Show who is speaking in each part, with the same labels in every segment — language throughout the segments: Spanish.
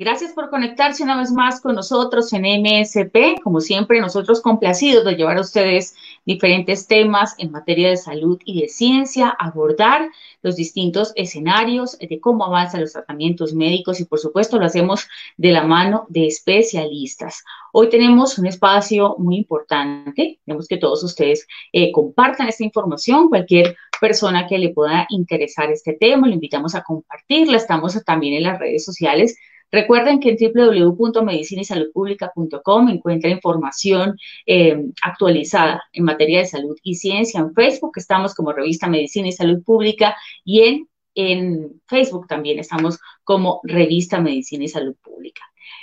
Speaker 1: Gracias por conectarse una vez más con nosotros en MSP. Como siempre, nosotros complacidos de llevar a ustedes diferentes temas en materia de salud y de ciencia, abordar los distintos escenarios de cómo avanzan los tratamientos médicos y por supuesto lo hacemos de la mano de especialistas. Hoy tenemos un espacio muy importante. Queremos que todos ustedes eh, compartan esta información. Cualquier persona que le pueda interesar este tema, lo invitamos a compartirla. Estamos también en las redes sociales Recuerden que en www.medicinaysaludpublica.com encuentra información eh, actualizada en materia de salud y ciencia. En Facebook estamos como revista Medicina y Salud Pública y en, en Facebook también estamos como revista Medicina y Salud Pública.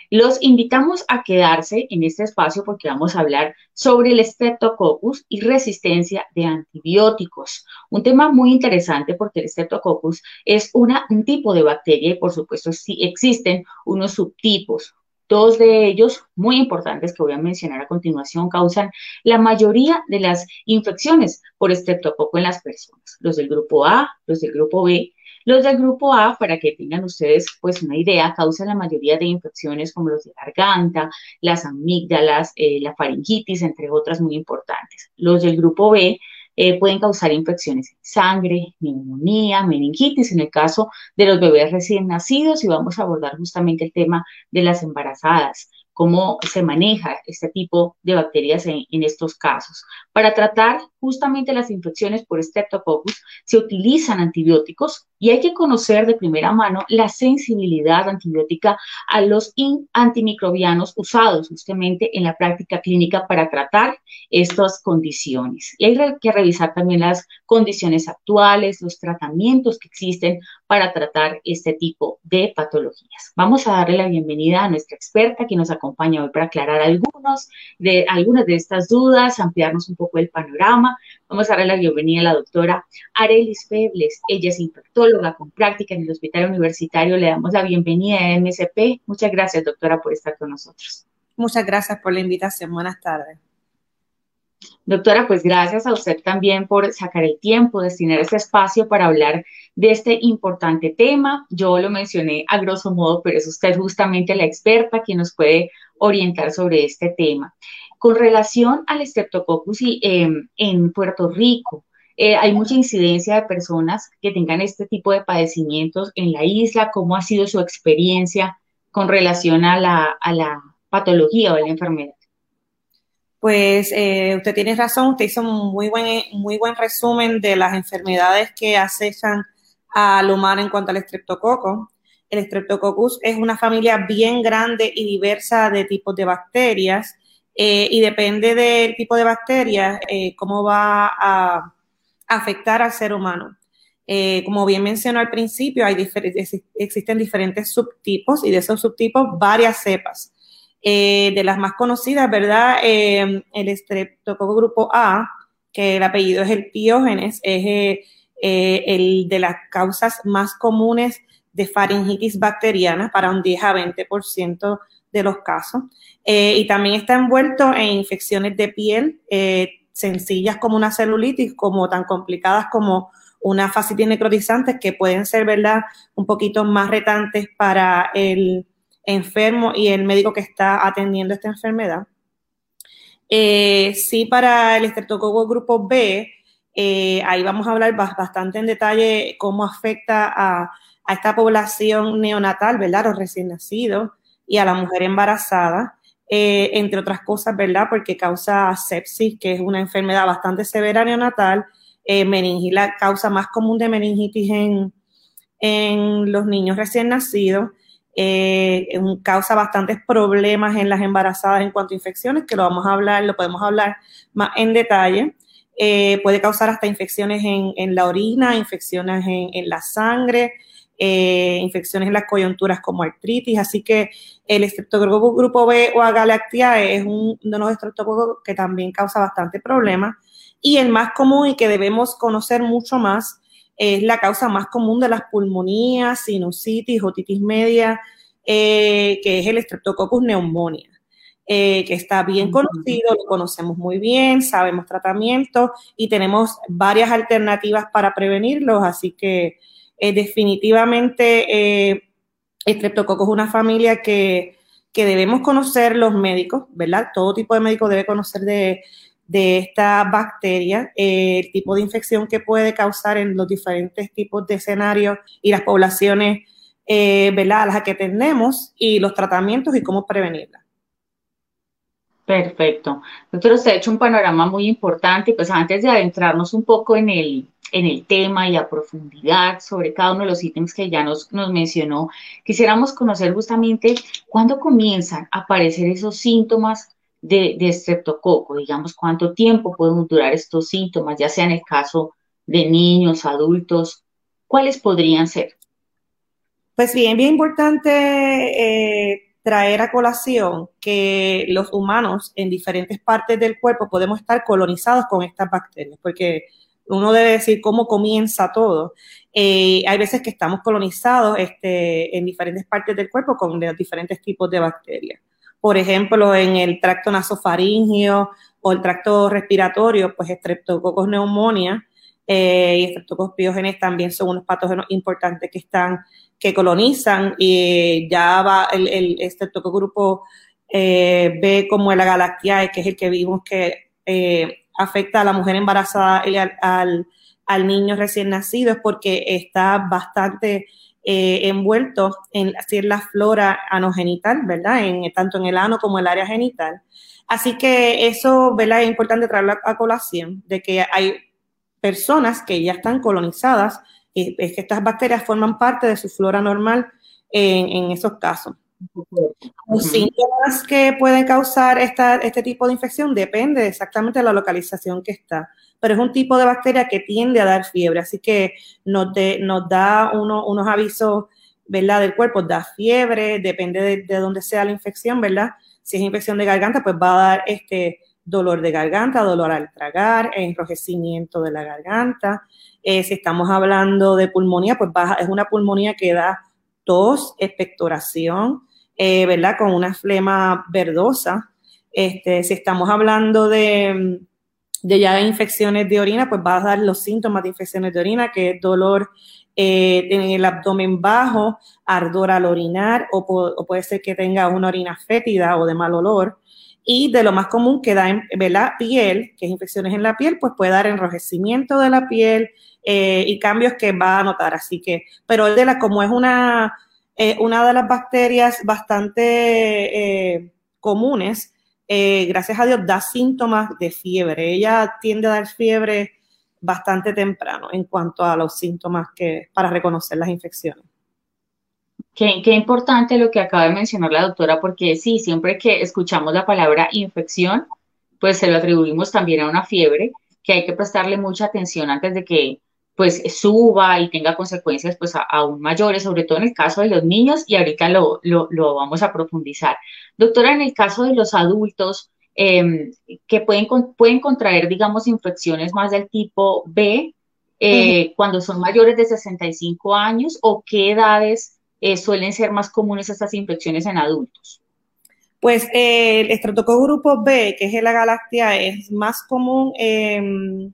Speaker 1: Los invitamos a quedarse en este espacio porque vamos a hablar sobre el Streptococcus y resistencia de antibióticos. Un tema muy interesante porque el Streptococcus es una, un tipo de bacteria y por supuesto sí existen unos subtipos. Dos de ellos, muy importantes que voy a mencionar a continuación, causan la mayoría de las infecciones por estreptococo en las personas. Los del grupo A, los del grupo B los del grupo A, para que tengan ustedes pues una idea, causan la mayoría de infecciones como los de garganta, las amígdalas, eh, la faringitis, entre otras muy importantes. Los del grupo B eh, pueden causar infecciones en sangre, neumonía, meningitis en el caso de los bebés recién nacidos y vamos a abordar justamente el tema de las embarazadas cómo se maneja este tipo de bacterias en, estos casos. Para tratar justamente las infecciones por Streptococcus se utilizan antibióticos y hay que conocer de primera mano la sensibilidad antibiótica a los antimicrobianos usados justamente en la práctica clínica para tratar estas condiciones. Y hay que revisar también las condiciones actuales, los tratamientos que existen para tratar este tipo de patologías. Vamos a darle la bienvenida a nuestra experta que nos acompaña hoy para aclarar algunos de, algunas de estas dudas, ampliarnos un poco el panorama. Vamos a darle la bienvenida a la doctora Arelis Febles. Ella es infectóloga con práctica en el Hospital Universitario. Le damos la bienvenida a MSP. Muchas gracias, doctora, por estar con nosotros.
Speaker 2: Muchas gracias por la invitación. Buenas tardes.
Speaker 1: Doctora, pues gracias a usted también por sacar el tiempo, destinar ese espacio para hablar de este importante tema. Yo lo mencioné a grosso modo, pero es usted justamente la experta quien nos puede orientar sobre este tema. Con relación al Streptococcus y, em, en Puerto Rico, eh, hay mucha incidencia de personas que tengan este tipo de padecimientos en la isla. ¿Cómo ha sido su experiencia con relación a la, a la patología o a la enfermedad?
Speaker 2: Pues eh, usted tiene razón, usted hizo un muy buen, muy buen resumen de las enfermedades que acechan al humano en cuanto al estreptococo. El Streptococcus es una familia bien grande y diversa de tipos de bacterias eh, y depende del tipo de bacteria eh, cómo va a afectar al ser humano. como bien mencionó al principio, hay existen diferentes subtipos y de esos subtipos varias cepas. Eh, de las más conocidas, ¿verdad? Eh, el estreptococo grupo A, que el apellido es el piógenes, es eh, el de las causas más comunes de faringitis bacteriana para un 10 a 20% de los casos. y también está envuelto en infecciones de piel sencillas como una celulitis, como tan complicadas como una fascitis necrotizante, que pueden ser, ¿verdad?, un poquito más retantes para el enfermo y el médico que está atendiendo esta enfermedad. Eh, sí, para el estreptococo grupo B, eh, ahí vamos a hablar bastante en detalle cómo afecta a, esta población neonatal, ¿verdad? Los recién nacidos y a la mujer embarazada. eh, entre otras cosas, ¿verdad? Porque causa sepsis, que es una enfermedad bastante severa neonatal, eh, meningitis, la causa más común de meningitis en, en los niños recién nacidos. Eh, causa bastantes problemas en las embarazadas en cuanto a infecciones, que lo vamos a hablar, lo podemos hablar más en detalle. Eh, puede causar hasta infecciones en, la orina, infecciones en, la sangre, eh, infecciones en las coyunturas como artritis. Así que el estreptococo grupo B o agalactiae es un, de los estreptococos que también causa bastante problemas. Y el más común y que debemos conocer mucho más es la causa más común de las pulmonías, sinusitis, otitis media, eh, que es el Streptococcus pneumonia. Eh, que está bien conocido, lo conocemos muy bien, sabemos tratamiento y tenemos varias alternativas para prevenirlos, así que eh, definitivamente eh, Streptococcus es una familia que, que, debemos conocer los médicos, ¿verdad? Todo tipo de médico debe conocer de, de esta bacteria, eh, el tipo de infección que puede causar en los diferentes tipos de escenarios y las poblaciones, eh. A las que tenemos y los tratamientos y cómo prevenirla.
Speaker 1: Perfecto. Doctor, usted ha hecho un panorama muy importante. Pues antes de adentrarnos un poco en el, en el tema y a profundidad sobre cada uno de los ítems que ya nos, nos mencionó, quisiéramos conocer justamente cuándo comienzan a aparecer esos síntomas de, de estreptococo, digamos, cuánto tiempo pueden durar estos síntomas, ya sea en el caso de niños, adultos, ¿cuáles podrían ser?
Speaker 2: Pues bien, bien importante eh, traer a colación que los humanos en diferentes partes del cuerpo podemos estar colonizados con estas bacterias, porque uno debe decir cómo comienza todo. Eh, hay veces que estamos colonizados este, en diferentes partes del cuerpo con diferentes tipos de bacterias. Por ejemplo, en el tracto nasofaringio o el tracto respiratorio, pues Streptococcus pneumonia eh, y Streptococcus pyogenes también son unos patógenos importantes que están que colonizan y ya va el, el este grupo eh, B como la galaxia, que es el que vimos que eh, afecta a la mujer embarazada y al, al, niño recién nacido, es porque está bastante eh, envuelto en, en la flora anogenital, ¿verdad? En, tanto en el ano como en el área genital. Así que eso. Es importante traerlo a colación, de que hay personas que ya están colonizadas es que estas bacterias forman parte de su flora normal en, esos casos. Los síntomas que pueden causar esta, este tipo de infección depende exactamente de la localización que está, pero es un tipo de bacteria que tiende a dar fiebre, así que nos, nos da unos avisos, ¿verdad? Del cuerpo, da fiebre, depende de, de dónde sea la infección, ¿verdad? Si es infección de garganta, pues va a dar este dolor de garganta, dolor al tragar, enrojecimiento de la garganta. Eh, si estamos hablando de pulmonía, pues baja, es una pulmonía que da tos, expectoración, eh, ¿verdad? Con una flema verdosa. Este, si estamos hablando de, de ya infecciones de orina, pues va a dar los síntomas de infecciones de orina, que es dolor eh, en el abdomen bajo, ardor al orinar, o, o, puede ser que tenga una orina fétida o de mal olor. Y de lo más común que da en la piel, que es infecciones en la piel, pues puede dar enrojecimiento de la piel eh, y cambios que va a notar. Así que, pero de la, como es una, eh, una de las bacterias bastante eh, comunes, gracias a Dios da síntomas de fiebre. Ella tiende a dar fiebre bastante temprano en cuanto a los síntomas que para reconocer las infecciones.
Speaker 1: Qué, qué, importante lo que acaba de mencionar la doctora, porque sí, siempre que escuchamos la palabra infección, pues se lo atribuimos también a una fiebre, que hay que prestarle mucha atención antes de que pues suba y tenga consecuencias pues aún mayores, sobre todo en el caso de los niños, y ahorita lo, lo, lo vamos a profundizar. Doctora, en el caso de los adultos, eh, que pueden, pueden contraer, digamos, infecciones más del tipo B, eh, cuando son mayores de 65 años, o qué edades eh, suelen ser más comunes estas infecciones en adultos?
Speaker 2: Pues eh, el estreptococcus grupo B, que es la galaxia, es más común en,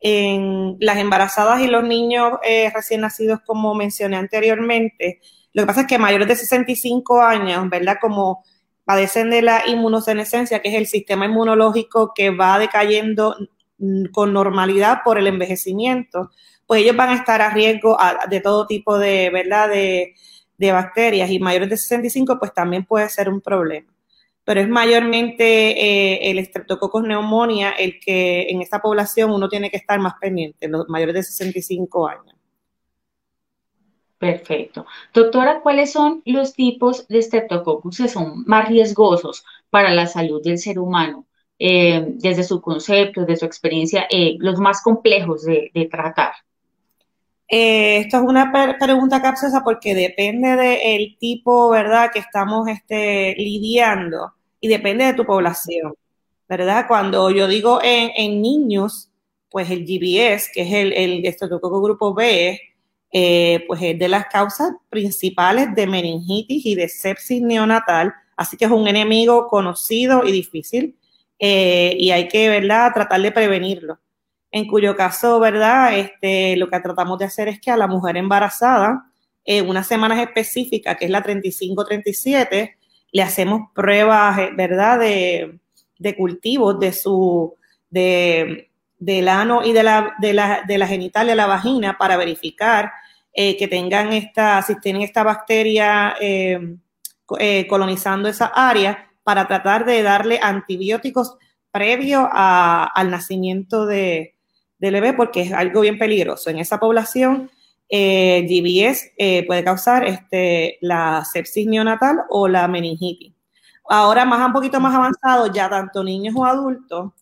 Speaker 2: en las embarazadas y los niños eh, recién nacidos, como mencioné anteriormente. Lo que pasa es que mayores de 65 años, ¿verdad? Como padecen de la inmunosenescencia, que es el sistema inmunológico que va decayendo mm, con normalidad por el envejecimiento, pues ellos van a estar a riesgo de todo tipo de, ¿verdad? De, bacterias y mayores de 65, pues también puede ser un problema. pero es mayormente eh, el estreptococos neumonía el que en esta población uno tiene que estar más pendiente, los mayores de 65 años.
Speaker 1: Perfecto. Doctora, ¿cuáles son los tipos de estreptococcus que son más riesgosos para la salud del ser humano? Eh, desde su concepto, desde su experiencia, eh, los más complejos de, tratar.
Speaker 2: Eh, esto es una pregunta capciosa porque depende del tipo, ¿verdad?, que estamos este, lidiando y depende de tu población, ¿verdad? Cuando yo digo en, niños, pues el GBS, que es el, el grupo B, eh, pues es de las causas principales de meningitis y de sepsis neonatal, así que es un enemigo conocido y difícil eh, y hay que, ¿verdad?, tratar de prevenirlo. En cuyo caso, ¿verdad?, este, lo que tratamos de hacer es que a la mujer embarazada, en unas semanas específicas, que es la 35-37, le hacemos pruebas, eh, ¿verdad?, de, de cultivos de su, de, del ano y de la, de la, de la genital de la vagina para verificar eh, que tengan esta, si tienen esta bacteria eh, colonizando esa área, para tratar de darle antibióticos previo al nacimiento de, del bebé, porque es algo bien peligroso. En esa población, eh, GBS eh, puede causar este, la sepsis neonatal o la meningitis. Ahora, más un poquito más avanzado, ya tanto niños o adultos,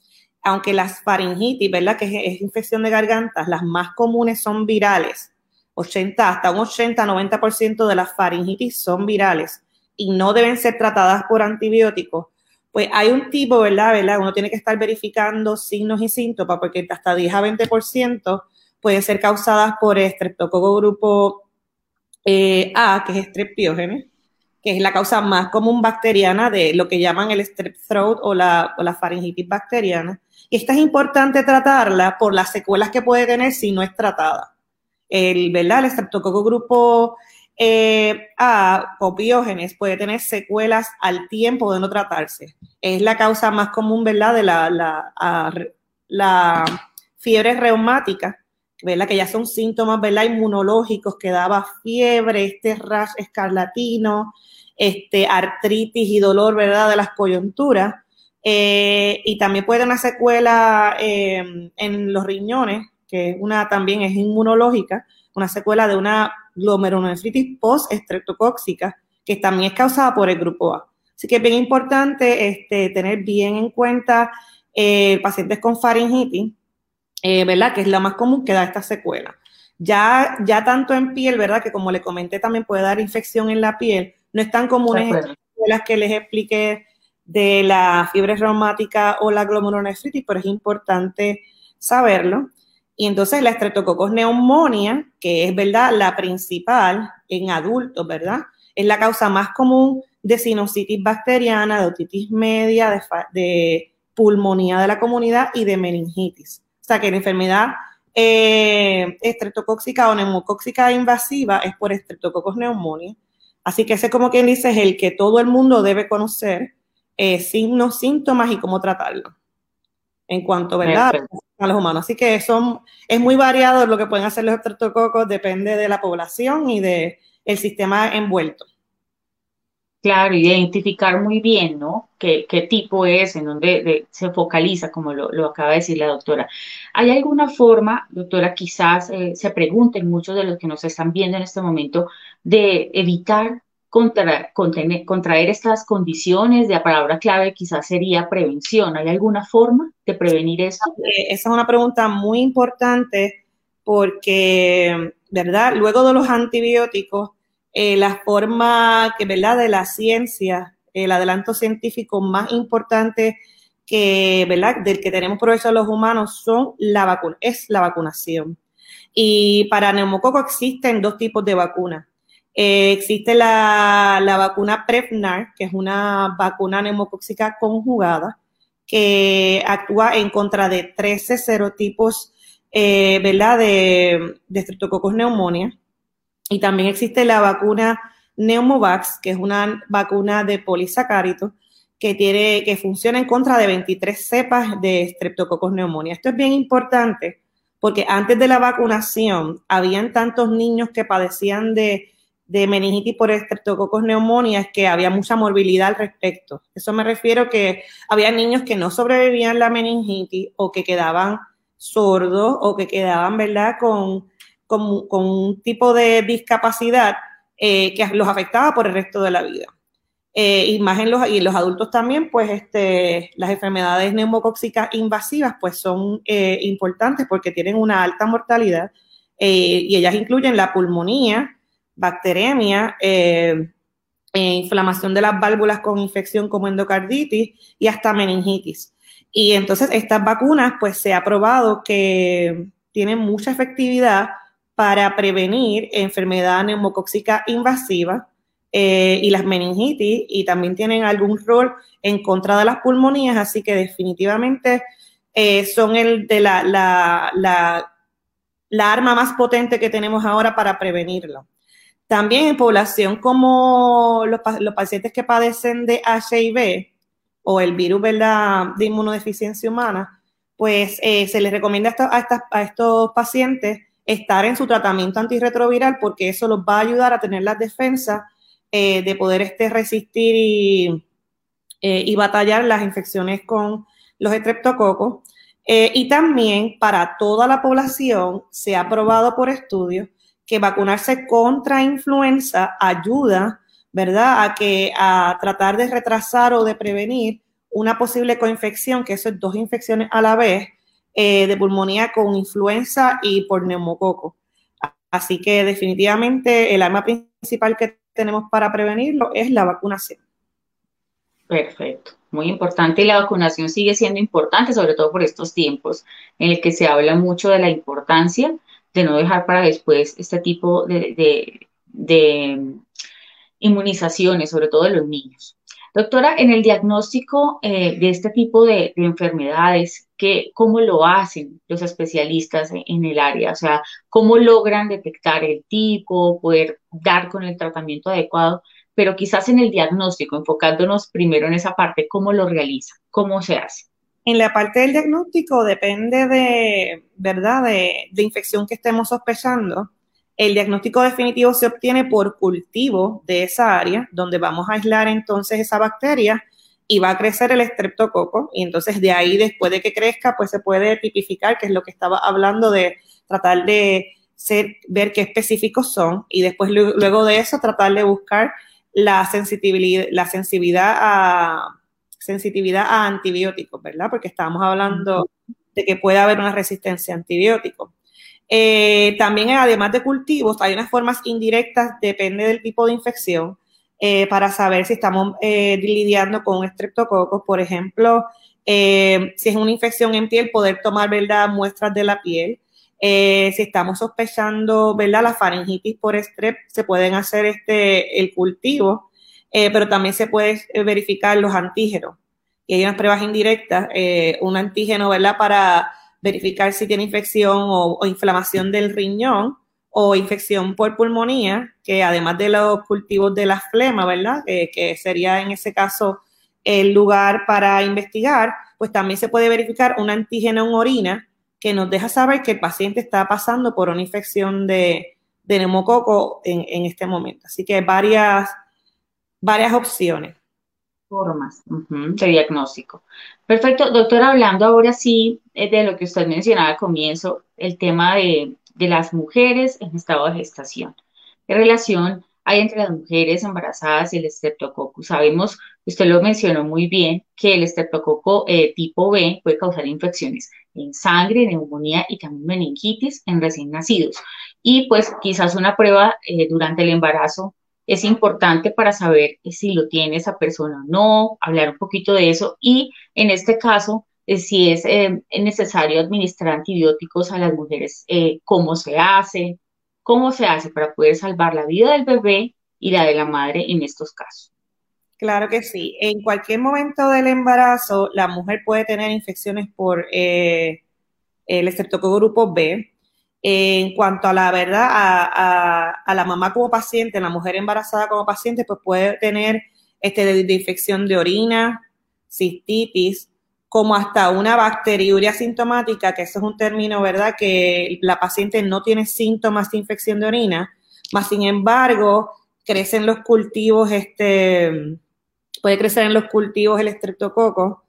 Speaker 2: aunque las faringitis, ¿verdad? Que es, infección de gargantas, las más comunes son virales. 80, hasta un 80-90% de las faringitis son virales y no deben ser tratadas por antibióticos. Pues hay un tipo, ¿verdad? ¿verdad? Uno tiene que estar verificando signos y síntomas porque hasta 10 a 20% pueden ser causadas por estreptococo grupo eh, A, que es streptiógenes, que es la causa más común bacteriana de lo que llaman el strep throat o la, o la faringitis bacteriana. Y esta es importante tratarla por las secuelas que puede tener si no es tratada. El, ¿verdad? El estreptococo grupo eh, A, copiógenes, puede tener secuelas al tiempo de no tratarse. Es la causa más común, ¿verdad? De la, la, fiebre reumática ¿verdad? Que ya son síntomas, ¿verdad? Inmunológicos, que daba fiebre, este rash escarlatino, este, artritis y dolor, ¿verdad? De las coyunturas. Eh, y también puede una secuela em, en los riñones, que una también es inmunológica, una secuela de una glomerulonefritis post-estreptocóxica, que también es causada por el grupo A. Así que es bien importante este, tener bien en cuenta eh, pacientes con faringitis, eh, ¿verdad? Que es la más común que da esta secuela. Ya, ya tanto en piel, ¿verdad? Que como le comenté también puede dar infección en la piel. No es tan común las que les expliqué de la fiebre reumática o la glomerulonefritis, pero es importante saberlo. Y entonces la estreptococos neumonía, que es, ¿verdad? La principal en adultos, ¿verdad? Es la causa más común de sinusitis bacteriana, de otitis media, de, pulmonía de la comunidad y de meningitis. O sea que la enfermedad eh, estreptocóxica o neumocóxica invasiva es por estreptococos neumonía. Así que ese, como quien dice, es el que todo el mundo debe conocer, eh, signos, síntomas y cómo tratarlo. En cuanto, ¿verdad? A los humanos. Así que son, es muy variado lo que pueden hacer los estreptococos, depende de la población y del el sistema envuelto.
Speaker 1: Claro, identificar muy bien, ¿no? ¿Qué, tipo es, en dónde se focaliza, como lo, acaba de decir la doctora. ¿Hay alguna forma, doctora, quizás eh, se pregunten muchos de los que nos están viendo en este momento, de evitar contraer estas condiciones? De la palabra clave quizás sería prevención. ¿Hay alguna forma de prevenir esto?
Speaker 2: Eh, esa es una pregunta muy importante porque, ¿verdad? Luego de los antibióticos, eh, la forma que, ¿verdad? de la ciencia, el adelanto científico más importante que, ¿verdad? del que tenemos provecho los humanos son la vacuna, es la vacunación. Y para neumococo existen dos tipos de vacunas. Eh, existe la, vacuna Prevnar, que es una vacuna neumocóxica conjugada, que actúa en contra de 13 serotipos eh, ¿verdad? de, de Streptococcus pneumonia. Y también existe la vacuna Neumovax, que es una vacuna de polisacárido que, tiene, que funciona en contra de 23 cepas de Streptococcus pneumonia. Esto es bien importante porque antes de la vacunación habían tantos niños que padecían de de meningitis por estreptococos neumonía es que había mucha morbilidad al respecto. Eso me refiero que había niños que no sobrevivían la meningitis o que quedaban sordos o que quedaban, ¿verdad?, con, con, un tipo de discapacidad eh, que los afectaba por el resto de la vida. Eh, y más en los, y los adultos también, pues este, las enfermedades neumocóxicas invasivas pues son eh, importantes porque tienen una alta mortalidad y ellas incluyen la pulmonía, bacteremia, inflamación de las válvulas con infección como endocarditis y hasta meningitis. Y entonces estas vacunas, pues se ha probado que tienen mucha efectividad para prevenir enfermedad neumocóxica invasiva eh, y las meningitis y también tienen algún rol en contra de las pulmonías, así que definitivamente eh, son el de la, la, la, arma más potente que tenemos ahora para prevenirlo. También en población como los, los pacientes que padecen de HIV, o el virus ¿verdad? de inmunodeficiencia humana, pues eh, se les recomienda a, estos pacientes estar en su tratamiento antirretroviral porque eso los va a ayudar a tener las defensas eh, de poder este, resistir y, eh, y, batallar las infecciones con los estreptococos. y también para toda la población se ha probado por estudios que vacunarse contra influenza ayuda ¿verdad? A que a tratar de retrasar o de prevenir una posible coinfección, que eso es dos infecciones a la vez, eh, de pulmonía con influenza y por neumococo. Así que definitivamente el arma principal que tenemos para prevenirlo es la vacunación.
Speaker 1: Perfecto, muy importante. Y la vacunación sigue siendo importante, sobre todo por estos tiempos en el que se habla mucho de la importancia de no dejar para después este tipo de inmunizaciones, sobre todo de los niños. Doctora, en el diagnóstico eh, de este tipo de, enfermedades, ¿qué, ¿cómo lo hacen los especialistas en, el área? O sea, ¿cómo logran detectar el tipo, poder dar con el tratamiento adecuado? Pero quizás en el diagnóstico, enfocándonos primero en esa parte, ¿cómo lo realiza? ¿Cómo se hace?
Speaker 2: En la parte del diagnóstico depende de, ¿verdad?, de, de infección que estemos sospechando el diagnóstico definitivo se obtiene por cultivo de esa área, donde vamos a aislar entonces esa bacteria y va a crecer el estreptococo. Y entonces de ahí, después de que crezca, pues se puede tipificar, que es lo que estaba hablando de tratar de ver qué específicos son y después luego de eso tratar de buscar la sensibilidad, la sensibilidad a sensibilidad a antibióticos, ¿verdad? Porque estábamos hablando de que puede haber una resistencia a antibióticos. Eh, también, además de cultivos, hay unas formas indirectas, depende del tipo de infección, eh, para saber si estamos eh, lidiando con estreptococos. Por ejemplo, si es una infección en piel, poder tomar ¿verdad? muestras de la piel. si estamos sospechando ¿verdad? la faringitis por estrep, se pueden hacer este, el cultivo, pero también se puede verificar los antígenos. Y hay unas pruebas indirectas, un antígeno ¿verdad? para verificar si tiene infección o, inflamación del riñón o infección por pulmonía, que además de los cultivos de la flema, ¿verdad? que sería en ese caso el lugar para investigar, pues también se puede verificar un antígeno en orina que nos deja saber que el paciente está pasando por una infección de, de neumococo en, este momento. Así que varias, varias opciones.
Speaker 1: Formas de diagnóstico. Perfecto, doctora, hablando ahora sí eh, de lo que usted mencionaba al comienzo, el tema de, las mujeres en estado de gestación. ¿Qué relación hay entre las mujeres embarazadas y el estreptococo? Sabemos, usted lo mencionó muy bien, que el estreptococo eh, tipo B puede causar infecciones en sangre, neumonía y también meningitis en recién nacidos. Y pues quizás una prueba eh, durante el embarazo es importante para saber si lo tiene esa persona o no, hablar un poquito de eso y en este caso, eh, si es eh, necesario administrar antibióticos a las mujeres, eh, cómo se hace, cómo se hace para poder salvar la vida del bebé y la de la madre en estos casos.
Speaker 2: Claro que sí. En cualquier momento del embarazo, la mujer puede tener infecciones por el estreptococo grupo B, en cuanto a la verdad, a, la mamá como paciente, la mujer embarazada como paciente, pues puede tener este, de, infección de orina, cistitis, como hasta una bacteriuria sintomática, que eso es un término, ¿verdad? Que la paciente no tiene síntomas de infección de orina, Más sin embargo, crecen los cultivos, este, puede crecer en los cultivos el estreptococo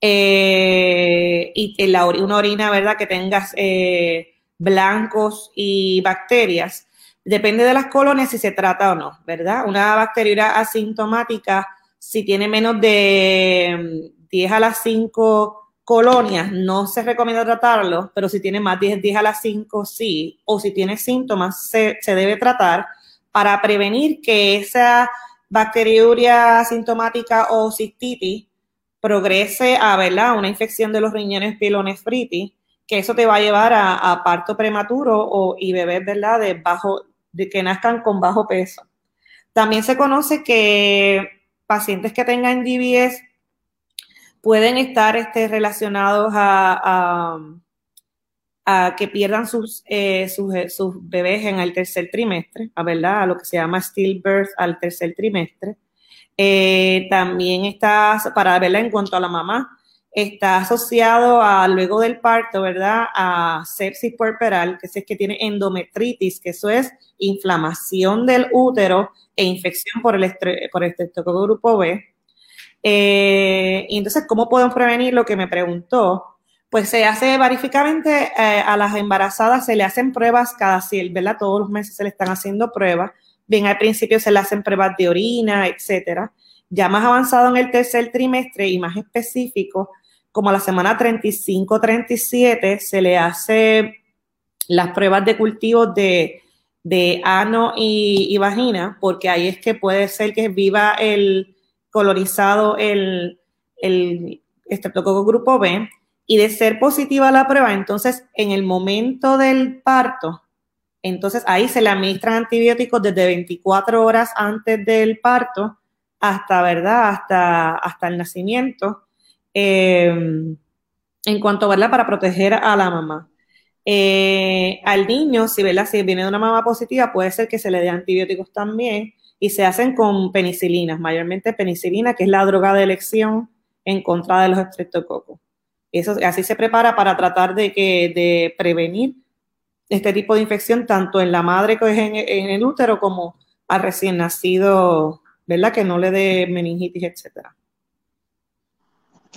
Speaker 2: eh, y la, una orina, ¿verdad? Que tengas eh, blancos y bacterias. Depende de las colonias si se trata o no, ¿verdad? Una bacteria asintomática, si tiene menos de 10 a las 5 colonias, no se recomienda tratarlo, pero si tiene más de 10 a las 5, sí, o si tiene síntomas, se, debe tratar para prevenir que esa bacteriuria asintomática o cistitis progrese a ¿verdad? una infección de los riñones pielonefritis, que eso te va a llevar a, parto prematuro o, y bebés ¿verdad? De, bajo, de que nazcan con bajo peso. También se conoce que pacientes que tengan DBS pueden estar este, relacionados a a que pierdan sus, eh, eh, sus, bebés en el tercer trimestre, ¿verdad? A lo que se llama stillbirth al tercer trimestre. Eh, también está, para verla en cuanto a la mamá, está asociado a luego del parto, ¿verdad? A sepsis puerperal, que es que tiene endometritis, que eso es inflamación del útero e infección por el, por el grupo B. y entonces, ¿cómo podemos prevenir lo que me preguntó? pues se hace verificamente eh, a las embarazadas, se le hacen pruebas cada cien, ¿verdad? Todos los meses se le están haciendo pruebas. Bien, al principio se le hacen pruebas de orina, etcétera. Ya más avanzado en el tercer trimestre y más específico, como a la semana 35-37, se le hace las pruebas de cultivos de, ano y, vagina, porque ahí es que puede ser que viva el colonizado el, el estreptococo grupo B y de ser positiva la prueba, entonces en el momento del parto, entonces ahí se le administran antibióticos desde 24 horas antes del parto hasta, ¿verdad? Hasta, hasta el nacimiento. Em, en cuanto, ¿verdad? Para proteger a la mamá. Eh, al niño, si, ¿verdad? si viene de una mamá positiva, puede ser que se le dé antibióticos también y se hacen con penicilinas, mayormente penicilina, que es la droga de elección en contra de los estreptococos. Eso, así se prepara para tratar de, que, de prevenir este tipo de infección tanto en la madre que es en, el útero como al recién nacido, ¿verdad? Que no le dé meningitis, etcétera.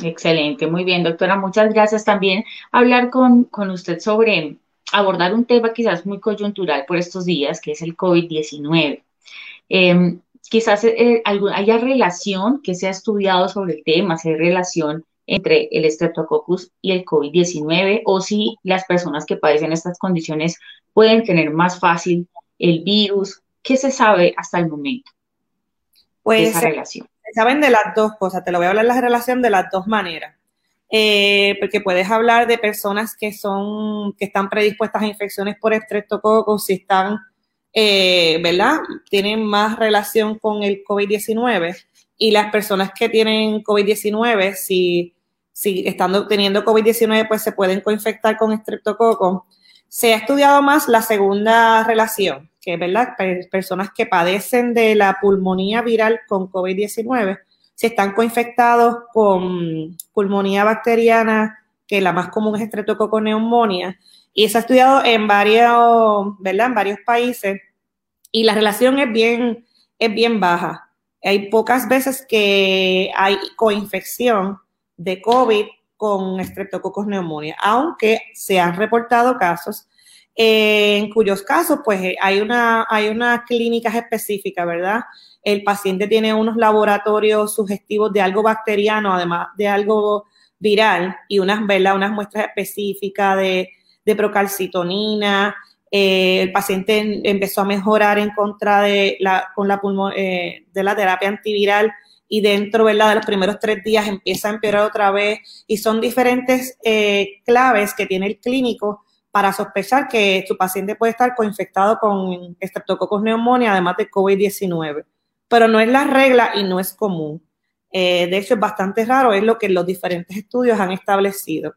Speaker 1: Excelente, muy bien, doctora. Muchas gracias también. Hablar con, usted sobre abordar un tema quizás muy coyuntural por estos días, que es el COVID-19. Em, quizás eh, haya relación que se ha estudiado sobre el tema, si hay relación entre el Streptococcus y el COVID-19 o si las personas que padecen estas condiciones pueden tener más fácil el virus. ¿Qué se sabe hasta el momento
Speaker 2: pues, de esa relación? Saben de las dos cosas. Te lo voy a hablar la relación de las dos maneras. Eh, porque puedes hablar de personas que son, que están predispuestas a infecciones por estreptococcus, si están, eh, ¿verdad? Tienen más relación con el COVID-19 y las personas que tienen COVID-19, si si estando teniendo COVID-19, pues se pueden coinfectar con estreptococo. Se ha estudiado más la segunda relación, que verdad, personas que padecen de la pulmonía viral con COVID-19, si están coinfectados con pulmonía bacteriana, que la más común es estreptococo neumonía, y se ha estudiado en varios, ¿verdad? En varios países, y la relación es bien, es bien baja. Hay pocas veces que hay coinfección de COVID con estreptococos neumonía, aunque se han reportado casos en cuyos casos, pues eh, hay una, hay unas clínicas específicas, ¿verdad? El paciente tiene unos laboratorios sugestivos de algo bacteriano, además de algo viral, y unas, ¿verdad? Unas muestras específicas de, procalcitonina. Eh, el paciente empezó a mejorar en contra de la, con la eh, de la terapia antiviral y dentro de los primeros tres días empieza a empeorar otra vez y son diferentes claves que tiene el clínico para sospechar que su paciente puede estar coinfectado con Streptococcus neumonía, además de COVID-19. Pero no es la regla y no es común. Eh, de hecho, es bastante raro, es lo que los diferentes estudios han establecido.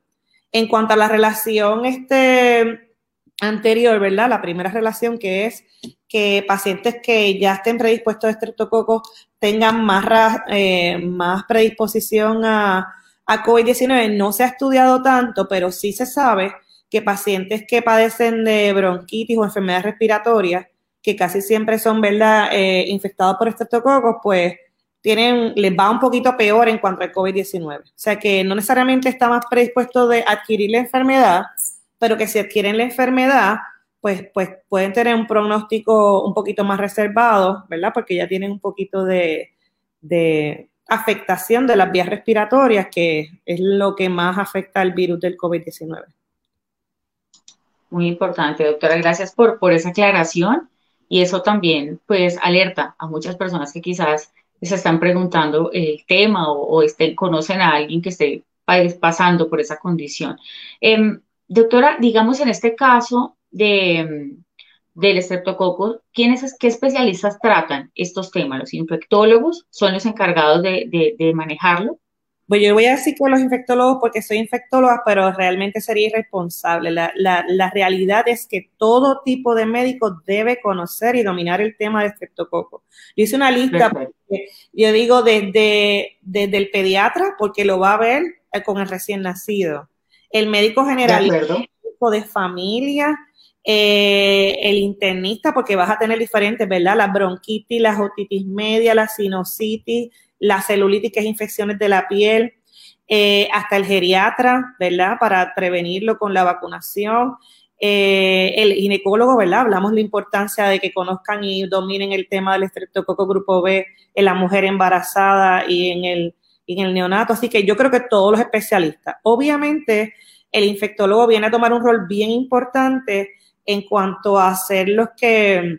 Speaker 2: En cuanto a la relación este, anterior, ¿verdad? La primera relación que es que pacientes que ya estén predispuestos a estreptococo tengan más, eh, más predisposición a COVID-19. No se ha estudiado tanto, pero sí se sabe que pacientes que padecen de bronquitis o enfermedades respiratorias que casi siempre son, ¿verdad?, eh, infectados por estreptococos, pues tienen, les va un poquito peor en cuanto al COVID-19. O sea que no necesariamente está más predispuesto de adquirir la enfermedad, pero que si adquieren la enfermedad, pues, pues pueden tener un pronóstico un poquito más reservado, ¿verdad? Porque ya tienen un poquito de, de afectación de las vías respiratorias, que es lo que más afecta al virus del COVID-19.
Speaker 1: Muy importante, doctora. Gracias por, por esa aclaración. Y eso también, pues, alerta a muchas personas que quizás se están preguntando el tema o, estén, conocen a alguien que esté pasando por esa condición. Em, doctora, digamos en este caso de, del estreptococo, ¿quiénes, qué especialistas tratan estos temas? ¿Los infectólogos son los encargados de, de manejarlo?
Speaker 2: Pues yo voy a decir con los infectólogos porque soy infectóloga, pero realmente sería irresponsable. La, realidad es que todo tipo de médico debe conocer y dominar el tema de estreptococo. Yo hice una lista, yo digo desde, desde el pediatra, porque lo va a ver eh, con el recién nacido, el médico general, el médico de familia, eh, el internista, porque vas a tener diferentes, ¿verdad? La bronquitis, la otitis media, la sinusitis, la celulitis, que es infecciones de la piel, eh, hasta el geriatra, ¿verdad? Para prevenirlo con la vacunación. Eh, el ginecólogo, ¿verdad? Hablamos de la importancia de que conozcan y dominen el tema del estreptococo grupo B en la mujer embarazada y en el, en el neonato. Así que yo creo que todos los especialistas. Obviamente, el infectólogo viene a tomar un rol bien importante en cuanto a ser los que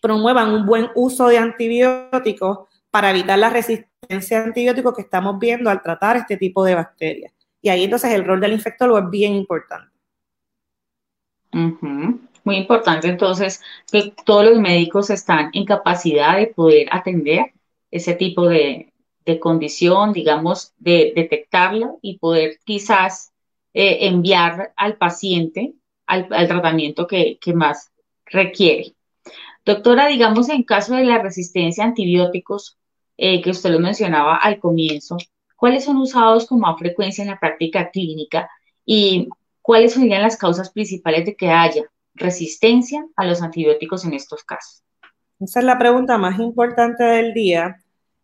Speaker 2: promuevan un buen uso de antibióticos para evitar la resistencia a antibióticos que estamos viendo al tratar este tipo de bacterias. Y ahí entonces el rol del infectólogo es bien importante.
Speaker 1: Muy importante entonces que todos los médicos están en capacidad de poder atender ese tipo de, condición, digamos, de detectarla y poder quizás eh, enviar al paciente al, tratamiento que, que, más requiere. Doctora, digamos, en caso de la resistencia a antibióticos, eh, que usted lo mencionaba al comienzo, ¿cuáles son usados con más frecuencia en la práctica clínica y cuáles serían las causas principales de que haya resistencia a los antibióticos en estos casos?
Speaker 2: Esa es la pregunta más importante del día,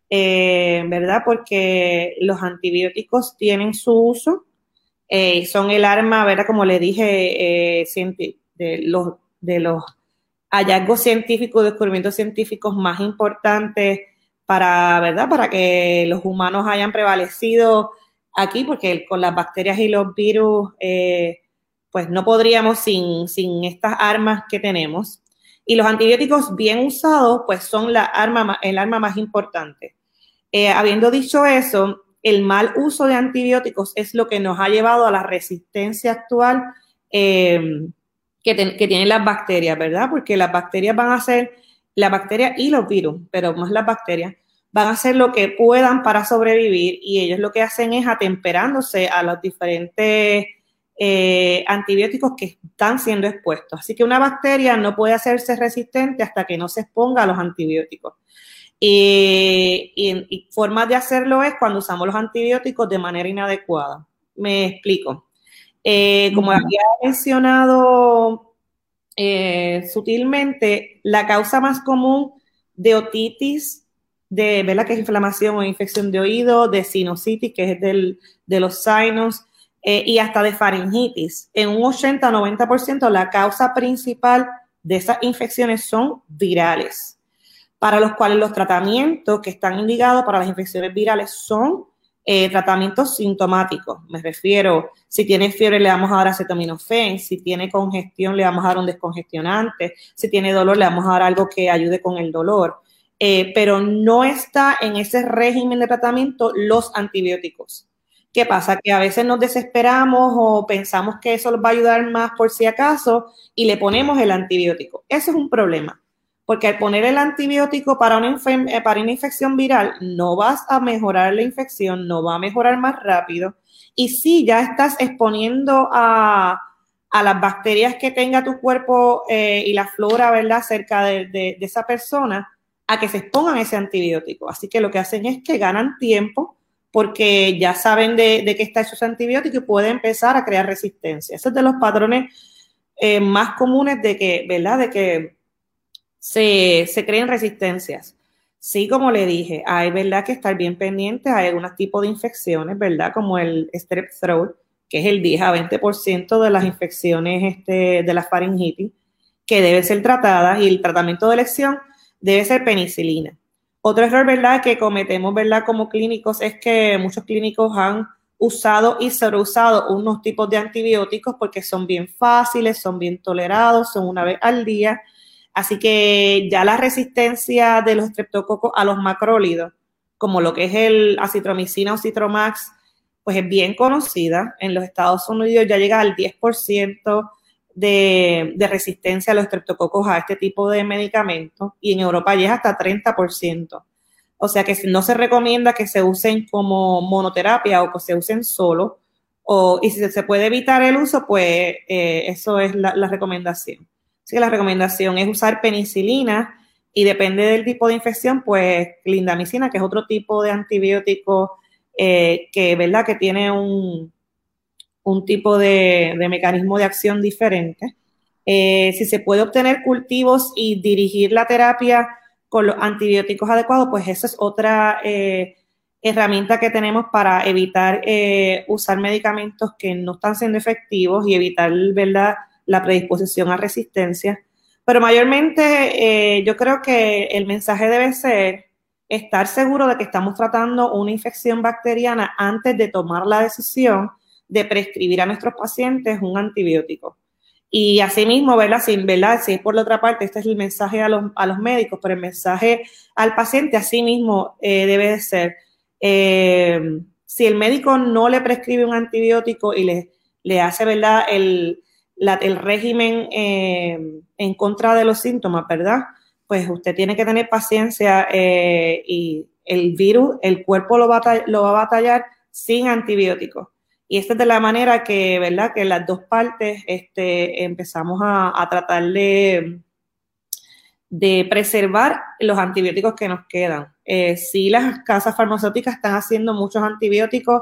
Speaker 2: eh, ¿verdad? Porque los antibióticos tienen su uso, eh, son el arma, ¿verdad? Como le dije, de, los, de los hallazgos científicos, descubrimientos científicos más importantes para, ¿verdad? Para que los humanos hayan prevalecido aquí, porque con las bacterias y los virus, eh, pues no podríamos sin, sin estas armas que tenemos. Y los antibióticos bien usados, pues son la arma, el arma más importante. Eh, habiendo dicho eso, el mal uso de antibióticos es lo que nos ha llevado a la resistencia actual eh, que, que, tienen las bacterias, ¿verdad? Porque las bacterias van a ser la bacteria y los virus, pero más las bacterias, van a hacer lo que puedan para sobrevivir y ellos lo que hacen es atemperándose a los diferentes eh, antibióticos que están siendo expuestos. Así que una bacteria no puede hacerse resistente hasta que no se exponga a los antibióticos. Y, y, formas de hacerlo es cuando usamos los antibióticos de manera inadecuada. Me explico. Eh, como había mencionado eh, sutilmente, la causa más común de otitis, de, ¿verdad? que es inflamación o infección de oído, de sinusitis, que es del, de los sinus, eh, y hasta de faringitis. En un 80-90% la causa principal de esas infecciones son virales, para los cuales los tratamientos que están indicados para las infecciones virales son eh, tratamientos sintomáticos. Me refiero, si tiene fiebre le vamos a dar acetaminofén, si tiene congestión le vamos a dar un descongestionante, si tiene dolor le vamos a dar algo que ayude con el dolor. Eh, pero no está en ese régimen de tratamiento los antibióticos. ¿Qué pasa? Que a veces nos desesperamos o pensamos que eso nos va a ayudar más por si acaso y le ponemos el antibiótico. Eso es un problema porque al poner el antibiótico para una, eh, para una infección viral, no vas a mejorar la infección, no va a mejorar más rápido. Y si ya estás exponiendo a, las bacterias que tenga tu cuerpo eh, y la flora, ¿verdad?, cerca de, esa persona, a que se expongan ese antibiótico. Así que lo que hacen es que ganan tiempo porque ya saben de, qué está hecho ese antibiótico y pueden empezar a crear resistencia. Ese es de los patrones eh, más comunes de que, ¿verdad?, de que se, creen resistencias. Sí, como le dije, hay verdad que estar bien pendientes, hay algunos tipos de infecciones, ¿verdad? Como el strep throat, que es el 10 a 20% de las infecciones este, de la faringitis, que deben ser tratadas y el tratamiento de elección debe ser penicilina. Otro error, ¿verdad?, que cometemos, ¿verdad?, como clínicos es que muchos clínicos han usado y sobreusado unos tipos de antibióticos porque son bien fáciles, son bien tolerados, son una vez al día. Así que ya la resistencia de los estreptococos a los macrólidos, como lo que es el acitromicina o citromax, pues es bien conocida. En los Estados Unidos ya llega al 10% de, de, resistencia a los estreptococos a este tipo de medicamentos y en Europa es hasta 30%. O sea que no se recomienda que se usen como monoterapia o que se usen solo. O, y si se puede evitar el uso, pues eh, eso es la, recomendación. Así que la recomendación es usar penicilina y depende del tipo de infección, pues clindamicina, que es otro tipo de antibiótico eh, que, ¿verdad? que tiene un, un tipo de, mecanismo de acción diferente. Eh, si se puede obtener cultivos y dirigir la terapia con los antibióticos adecuados, pues esa es otra eh, herramienta que tenemos para evitar usar medicamentos que no están siendo efectivos y evitar, ¿verdad?, la predisposición a resistencia. Pero mayormente eh, yo creo que el mensaje debe ser estar seguro de que estamos tratando una infección bacteriana antes de tomar la decisión de prescribir a nuestros pacientes un antibiótico. Y asimismo, ¿verdad? Sin, ¿verdad? Si es por la otra parte, este es el mensaje a los, a los médicos, pero el mensaje al paciente asimismo eh, debe de ser, eh, si el médico no le prescribe un antibiótico y le, le hace, ¿verdad? El, el régimen eh, en contra de los síntomas, ¿verdad? Pues usted tiene que tener paciencia y el virus, el cuerpo lo va, a batallar sin antibióticos. Y esta es de la manera que, ¿verdad? Que las dos partes este, empezamos a, tratar de, preservar los antibióticos que nos quedan. Eh, sí, las casas farmacéuticas están haciendo muchos antibióticos,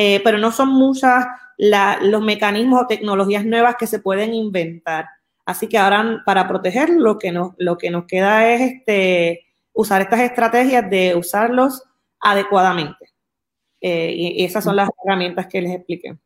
Speaker 2: eh, pero no son muchas los mecanismos o tecnologías nuevas que se pueden inventar. Así que ahora para proteger lo que nos, lo que nos queda es este, usar estas estrategias de usarlos adecuadamente. Eh, y, esas son las herramientas que les expliqué.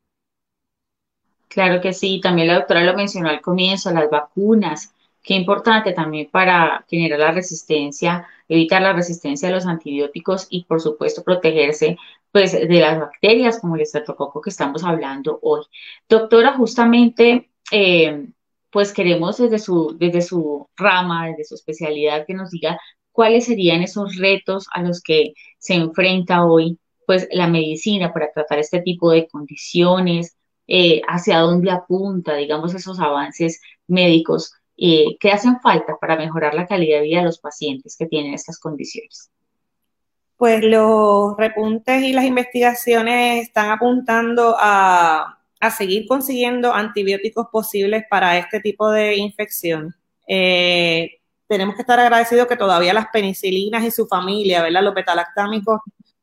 Speaker 1: Claro que sí, también la doctora lo mencionó al comienzo, las vacunas. Qué importante también para generar la resistencia, evitar la resistencia a los antibióticos y por supuesto protegerse pues de las bacterias como el estreptococo que estamos hablando hoy. Doctora, justamente eh, pues queremos desde su, desde su rama, desde su especialidad que nos diga cuáles serían esos retos a los que se enfrenta hoy pues la medicina para tratar este tipo de condiciones, eh, hacia dónde apunta, digamos, esos avances médicos eh, que hacen falta para mejorar la calidad de vida de los pacientes que tienen estas condiciones.
Speaker 2: Pues los repuntes y las investigaciones están apuntando a, seguir consiguiendo antibióticos posibles para este tipo de infección. Eh, tenemos que estar agradecidos que todavía las penicilinas y su familia, ¿verdad? Los betalactámicos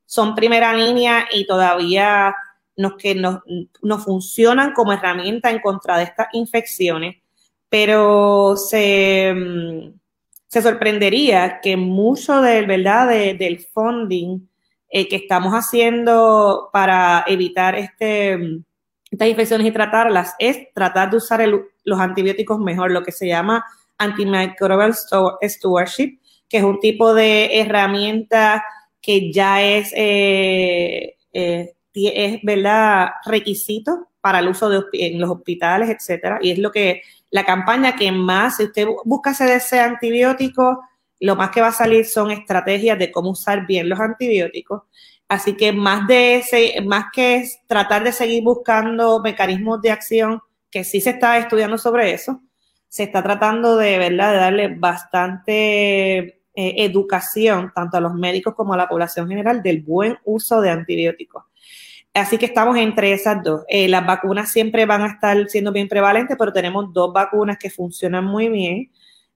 Speaker 2: son primera línea y todavía nos, que nos, funcionan como herramienta en contra de estas infecciones, pero se, mm, se sorprendería que mucho del, ¿verdad? del funding eh, que estamos haciendo para evitar este, mm, estas infecciones y tratarlas es tratar de usar los antibióticos mejor, lo que se llama antimicrobial stewardship, que es un tipo de herramienta que ya es, eh, eh, es ¿verdad? requisito para el uso de, en los hospitales, etcétera. Y es lo que la campaña que más, si usted busca CDC antibiótico, lo más que va a salir son estrategias de cómo usar bien los antibióticos. Así que más de ese, más que tratar de seguir buscando mecanismos de acción, que sí se está estudiando sobre eso, se está tratando de, ¿verdad? de darle bastante eh, educación, tanto a los médicos como a la población general, del buen uso de antibióticos. Así que estamos entre esas dos. Eh, las vacunas siempre van a estar siendo bien prevalentes, pero tenemos dos vacunas que funcionan muy bien.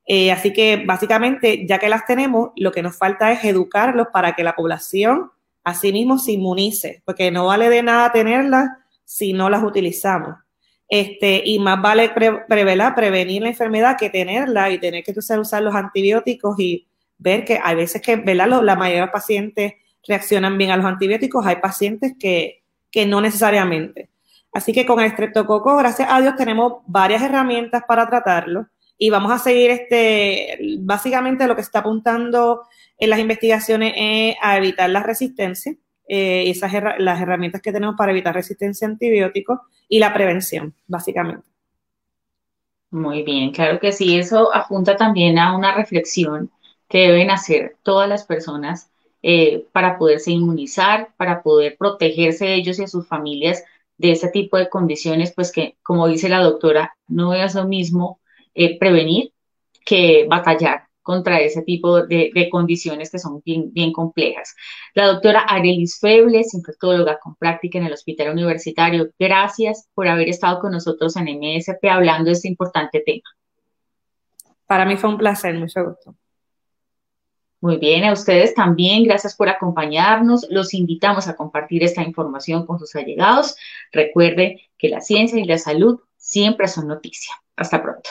Speaker 2: Eh, así que básicamente, ya que las tenemos, lo que nos falta es educarlos para que la población asimismo se inmunice, porque no vale de nada tenerlas si no las utilizamos. Este, y más vale prevenir la enfermedad que tenerla y tener que usar, usar los antibióticos y ver que hay veces que ¿verdad? la mayoría de los pacientes reaccionan bien a los antibióticos, hay pacientes que, que no necesariamente. Así que con el estreptococo, gracias a Dios, tenemos varias herramientas para tratarlo y vamos a seguir este, básicamente lo que está apuntando en las investigaciones es a evitar la resistencia, eh, esas las herramientas que tenemos para evitar resistencia a antibióticos y la prevención, básicamente.
Speaker 1: Muy bien, claro que sí, eso apunta también a una reflexión que deben hacer todas las personas eh, para poderse inmunizar, para poder protegerse ellos y sus familias de ese tipo de condiciones, pues que, como dice la doctora, no es lo mismo eh, prevenir que batallar contra ese tipo de, condiciones que son bien, bien complejas. La doctora Arelis Febles, infectóloga con práctica en el Hospital Universitario, gracias por haber estado con nosotros en MSP hablando de este importante tema.
Speaker 2: Para mí fue un placer, mucho gusto.
Speaker 1: Muy bien, a ustedes también, gracias por acompañarnos. Los invitamos a compartir esta información con sus allegados. Recuerde que la ciencia y la salud siempre son noticia. Hasta pronto.